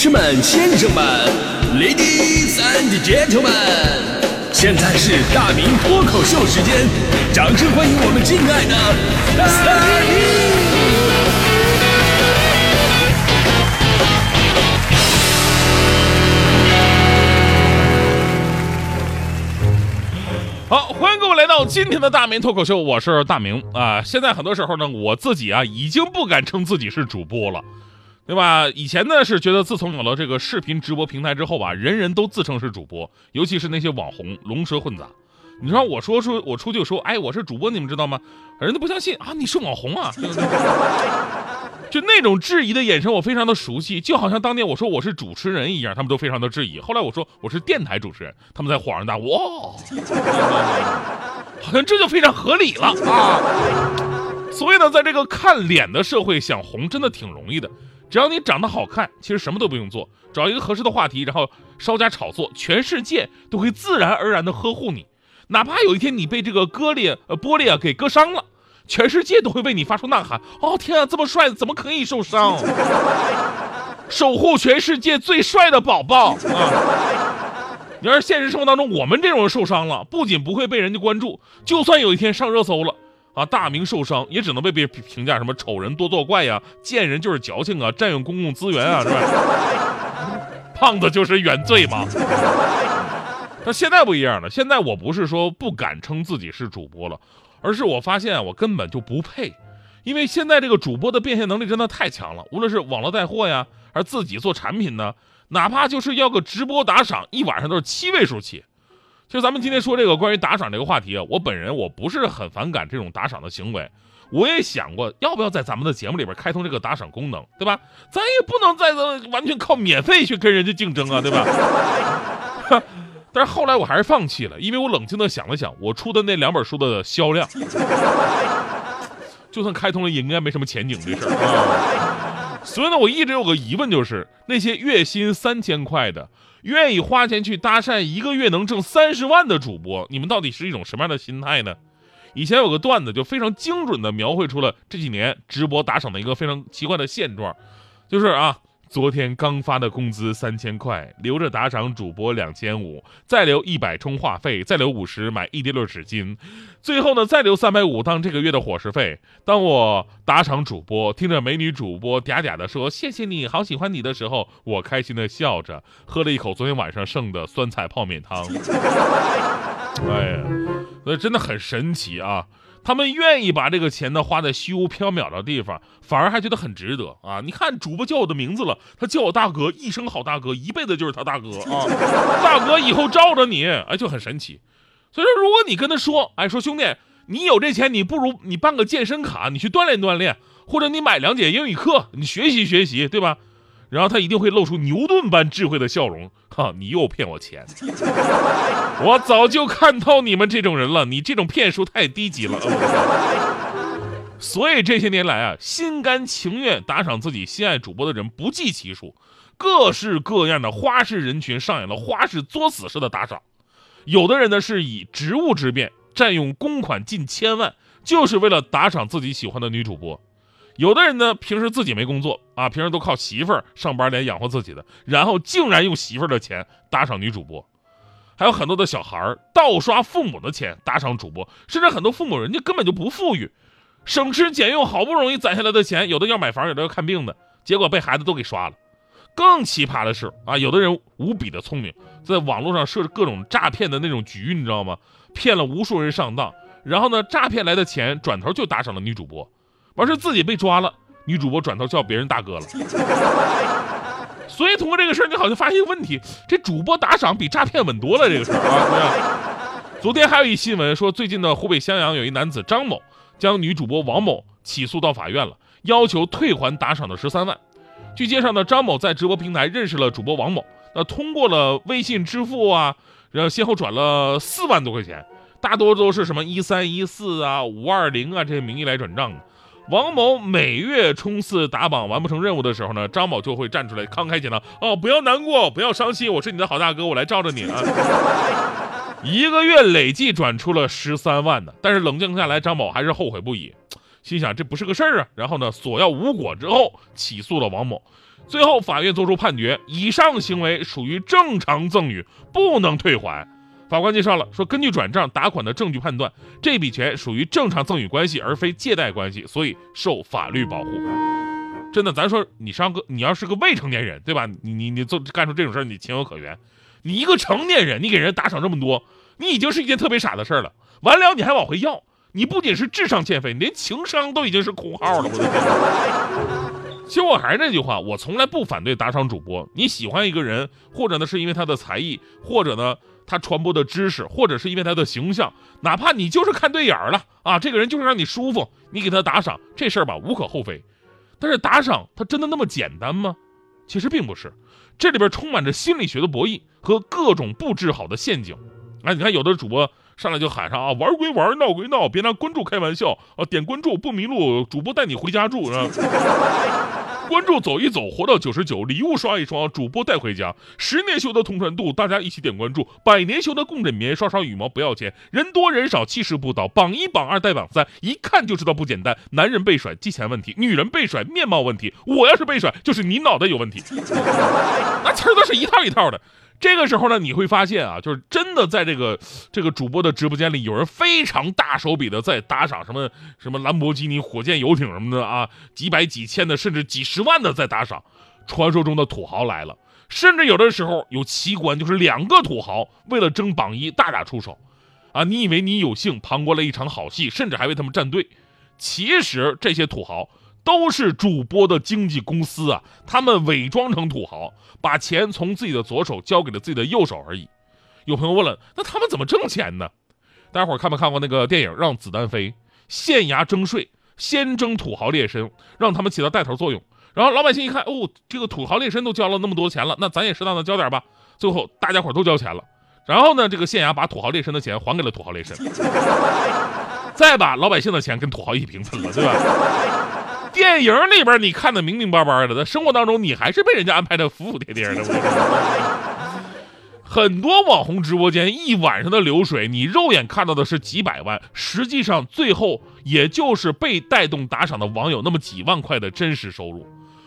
士们、先生们，Ladies and Gentlemen，现在是大明脱口秀时间，掌声欢迎我们敬爱的大明！好，欢迎各位来到今天的大明脱口秀，我是大明啊。现在很多时候呢，我自己啊已经不敢称自己是主播了，对吧？以前呢是觉得自从有了这个视频直播平台之后吧，人人都自称是主播，尤其是那些网红，龙蛇混杂。你说我说出我出去说，哎，我是主播，你们知道吗？人家不相信啊，你是网红啊。就那种质疑的眼神，我非常的熟悉，就好像当年我说我是主持人一样，他们都非常的质疑。后来我说我是电台主持人，他们才恍然大悟，哇，好像这就非常合理了啊。所以呢，在这个看脸的社会，想红真的挺容易的，只要你长得好看，其实什么都不用做，找一个合适的话题，然后稍加炒作，全世界都会自然而然的呵护你。哪怕有一天你被这个割裂呃玻璃啊给割伤了。全世界都会为你发出呐喊！哦天啊，这么帅，怎么可以受伤？守护全世界最帅的宝宝啊！你要是现实生活当中我们这种人受伤了，不仅不会被人家关注，就算有一天上热搜了啊，大明受伤也只能被别人评价什么丑人多作怪呀，贱人就是矫情啊，占用公共资源啊，是吧？胖子就是原罪嘛。但现在不一样了，现在我不是说不敢称自己是主播了。而是我发现我根本就不配，因为现在这个主播的变现能力真的太强了。无论是网络带货呀，还是自己做产品呢，哪怕就是要个直播打赏，一晚上都是七位数起。其实咱们今天说这个关于打赏这个话题啊，我本人我不是很反感这种打赏的行为，我也想过要不要在咱们的节目里边开通这个打赏功能，对吧？咱也不能再完全靠免费去跟人家竞争啊，对吧？但是后来我还是放弃了，因为我冷静的想了想，我出的那两本书的销量，就算开通了也应该没什么前景这事儿啊。所以呢，我一直有个疑问，就是那些月薪三千块的，愿意花钱去搭讪一个月能挣三十万的主播，你们到底是一种什么样的心态呢？以前有个段子就非常精准地描绘出了这几年直播打赏的一个非常奇怪的现状，就是啊。昨天刚发的工资三千块，留着打赏主播两千五，再留一百充话费，再留五十买一滴溜纸巾，最后呢再留三百五当这个月的伙食费。当我打赏主播，听着美女主播嗲嗲的说谢谢你好喜欢你的时候，我开心的笑着，喝了一口昨天晚上剩的酸菜泡面汤。哎呀，那真的很神奇啊！他们愿意把这个钱呢花在虚无缥缈的地方，反而还觉得很值得啊！你看主播叫我的名字了，他叫我大哥，一声好大哥，一辈子就是他大哥啊！大哥以后罩着你，哎，就很神奇。所以说，如果你跟他说，哎，说兄弟，你有这钱，你不如你办个健身卡，你去锻炼锻炼，或者你买两节英语课，你学习学习，对吧？然后他一定会露出牛顿般智慧的笑容，哈！你又骗我钱，我早就看透你们这种人了，你这种骗术太低级了。所以这些年来啊，心甘情愿打赏自己心爱主播的人不计其数，各式各样的花式人群上演了花式作死式的打赏。有的人呢是以职务之便占用公款近千万，就是为了打赏自己喜欢的女主播。有的人呢，平时自己没工作啊，平时都靠媳妇儿上班来养活自己的，然后竟然用媳妇儿的钱打赏女主播，还有很多的小孩儿盗刷父母的钱打赏主播，甚至很多父母人家根本就不富裕，省吃俭用好不容易攒下来的钱，有的要买房，有的要看病的，结果被孩子都给刷了。更奇葩的是啊，有的人无比的聪明，在网络上设置各种诈骗的那种局，你知道吗？骗了无数人上当，然后呢，诈骗来的钱转头就打赏了女主播。完事自己被抓了，女主播转头叫别人大哥了。所以通过这个事儿，你好像发现一个问题：这主播打赏比诈骗稳多了。这个事儿啊，昨天还有一新闻说，最近的湖北襄阳有一男子张某将女主播王某起诉到法院了，要求退还打赏的十三万。据介绍呢，张某在直播平台认识了主播王某，那通过了微信支付啊，然后先后转了四万多块钱，大多都是什么一三一四啊、五二零啊这些名义来转账的。王某每月冲刺打榜完不成任务的时候呢，张某就会站出来慷慨解囊哦，不要难过，不要伤心，我是你的好大哥，我来罩着你啊。一个月累计转出了十三万呢，但是冷静下来，张某还是后悔不已。心想这不是个事儿啊，然后呢索要无果之后起诉了王某。最后法院作出判决，以上行为属于正常赠与，不能退还。法官介绍了，说根据转账打款的证据判断，这笔钱属于正常赠与关系，而非借贷关系，所以受法律保护。真的，咱说你上个，你要是个未成年人，对吧？你你你做干出这种事儿，你情有可原。你一个成年人，你给人打赏这么多，你已经是一件特别傻的事儿了。完了，你还往回要，你不仅是智商欠费，连情商都已经是空号了。我的天！其实我还是那句话，我从来不反对打赏主播。你喜欢一个人，或者呢是因为他的才艺，或者呢。他传播的知识，或者是因为他的形象，哪怕你就是看对眼儿了啊，这个人就是让你舒服，你给他打赏，这事儿吧无可厚非。但是打赏他真的那么简单吗？其实并不是，这里边充满着心理学的博弈和各种布置好的陷阱。哎，你看有的主播上来就喊上啊，玩归玩，闹归闹，别拿关注开玩笑啊，点关注不迷路，主播带你回家住是吧？关注走一走，活到九十九，礼物刷一刷，主播带回家。十年修得同船渡，大家一起点关注。百年修得共枕眠，刷刷羽毛不要钱。人多人少，气势不倒。榜一榜二带榜三，一看就知道不简单。男人被甩，金钱问题；女人被甩，面貌问题。我要是被甩，就是你脑袋有问题。那词都是一套一套的。这个时候呢，你会发现啊，就是真的在这个这个主播的直播间里，有人非常大手笔的在打赏什么什么兰博基尼、火箭游艇什么的啊，几百几千的，甚至几十万的在打赏。传说中的土豪来了，甚至有的时候有奇观，就是两个土豪为了争榜一大打出手，啊，你以为你有幸旁观了一场好戏，甚至还为他们站队，其实这些土豪。都是主播的经纪公司啊，他们伪装成土豪，把钱从自己的左手交给了自己的右手而已。有朋友问了，那他们怎么挣钱呢？大家伙看没看过那个电影《让子弹飞》？县衙征税，先征土豪劣绅，让他们起到带头作用。然后老百姓一看，哦，这个土豪劣绅都交了那么多钱了，那咱也适当的交点吧。最后大家伙都交钱了，然后呢，这个县衙把土豪劣绅的钱还给了土豪劣绅，再把老百姓的钱跟土豪一起平分了，对吧？电影里边你看的明明白白的，在生活当中你还是被人家安排的服服帖帖的。很多网红直播间一晚上的流水，你肉眼看到的是几百万，实际上最后也就是被带动打赏的网友那么几万块的真实收入。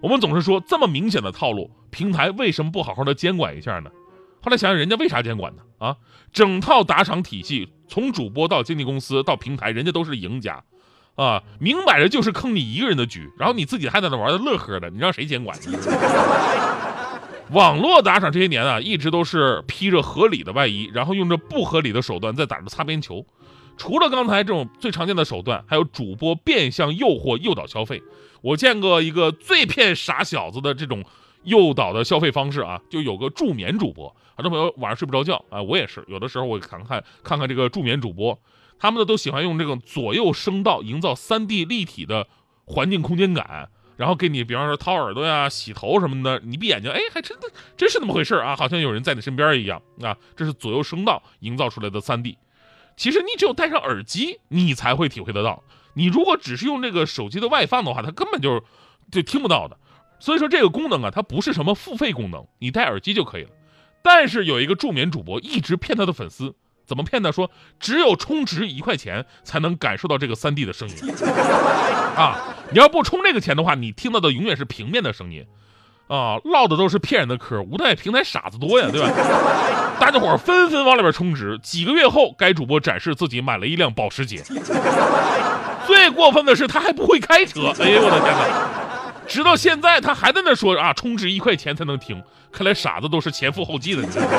我们总是说这么明显的套路，平台为什么不好好的监管一下呢？后来想想，人家为啥监管呢？啊，整套打赏体系从主播到经纪公司到平台，人家都是赢家。啊，明摆着就是坑你一个人的局，然后你自己还在那玩的乐呵的，你让谁监管？网络打赏这些年啊，一直都是披着合理的外衣，然后用着不合理的手段在打着擦边球。除了刚才这种最常见的手段，还有主播变相诱惑、诱导消费。我见过一个最骗傻小子的这种诱导的消费方式啊，就有个助眠主播，很多朋友晚上睡不着觉啊，我也是，有的时候我看看看看这个助眠主播。他们呢都喜欢用这种左右声道营造三 D 立体的环境空间感，然后给你，比方说掏耳朵呀、洗头什么的，你闭眼睛，哎，还真的真是那么回事啊，好像有人在你身边一样啊。这是左右声道营造出来的三 D。其实你只有戴上耳机，你才会体会得到。你如果只是用这个手机的外放的话，它根本就就听不到的。所以说这个功能啊，它不是什么付费功能，你戴耳机就可以了。但是有一个助眠主播一直骗他的粉丝。怎么骗他？说只有充值一块钱才能感受到这个三 D 的声音啊！你要不充这个钱的话，你听到的永远是平面的声音啊！唠的都是骗人的嗑，无奈平台傻子多呀，对吧？大家伙纷纷往里边充值。几个月后，该主播展示自己买了一辆保时捷。最过分的是，他还不会开车。哎呦我的天哪！直到现在，他还在那说啊，充值一块钱才能听。看来傻子都是前赴后继的。你知道吗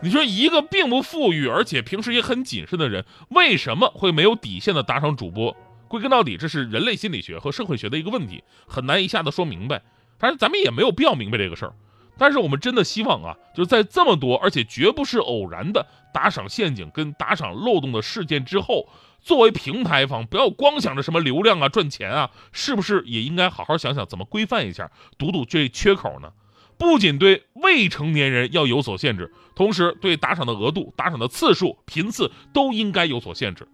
你说一个并不富裕，而且平时也很谨慎的人，为什么会没有底线的打赏主播？归根到底，这是人类心理学和社会学的一个问题，很难一下子说明白。但是咱们也没有必要明白这个事儿。但是我们真的希望啊，就是在这么多而且绝不是偶然的打赏陷阱跟打赏漏洞的事件之后，作为平台方，不要光想着什么流量啊、赚钱啊，是不是也应该好好想想怎么规范一下，堵堵这缺口呢？不仅对未成年人要有所限制，同时对打赏的额度、打赏的次数、频次都应该有所限制。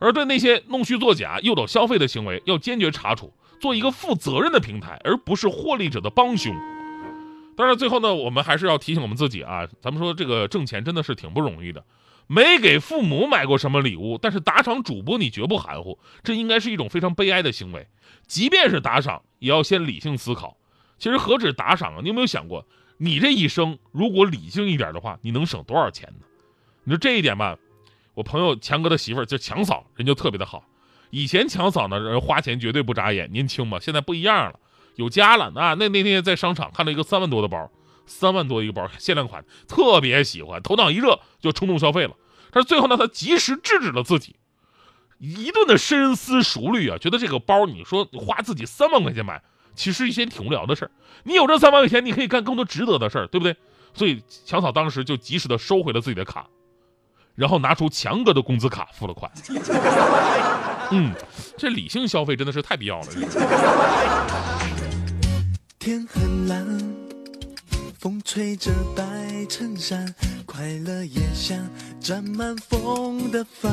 而对那些弄虚作假、诱导消费的行为，要坚决查处，做一个负责任的平台，而不是获利者的帮凶。当然，最后呢，我们还是要提醒我们自己啊，咱们说这个挣钱真的是挺不容易的，没给父母买过什么礼物，但是打赏主播你绝不含糊，这应该是一种非常悲哀的行为。即便是打赏，也要先理性思考。其实何止打赏啊？你有没有想过，你这一生如果理性一点的话，你能省多少钱呢？你说这一点吧，我朋友强哥的媳妇儿就强嫂，人就特别的好。以前强嫂呢，人花钱绝对不眨眼，年轻嘛，现在不一样了，有家了那。那那天在商场看到一个三万多的包，三万多一个包，限量款，特别喜欢，头脑一热就冲动消费了。但是最后呢，他及时制止了自己，一顿的深思熟虑啊，觉得这个包，你说花自己三万块钱买，其实一件挺无聊的事儿。你有这三万块钱，你可以干更多值得的事儿，对不对？所以强嫂当时就及时的收回了自己的卡，然后拿出强哥的工资卡付了款。嗯，这理性消费真的是太必要了。天很蓝，风吹着白衬衫，快乐也像沾满风的帆。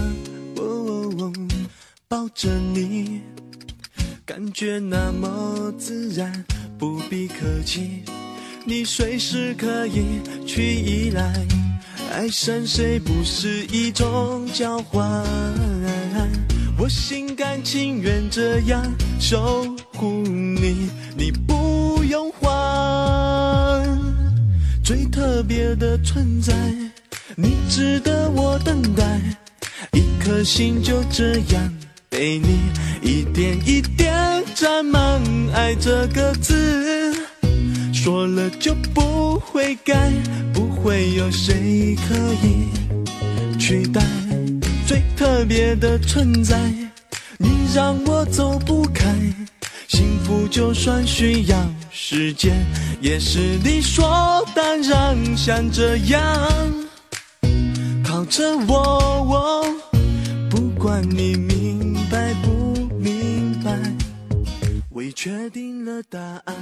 哦，抱着你，感觉那么自然，不必客气，你随时可以去依赖。爱上谁不是一种交换？我心甘情愿这样守护你，你不用还。最特别的存在，你值得我等待。一颗心就这样被你一点一点沾满爱这个字，说了就不会改，不会有谁可以取代。最特别的存在，你让我走不开。幸福就算需要时间，也是理所当然。像这样靠着我，不管你明你确定了答案。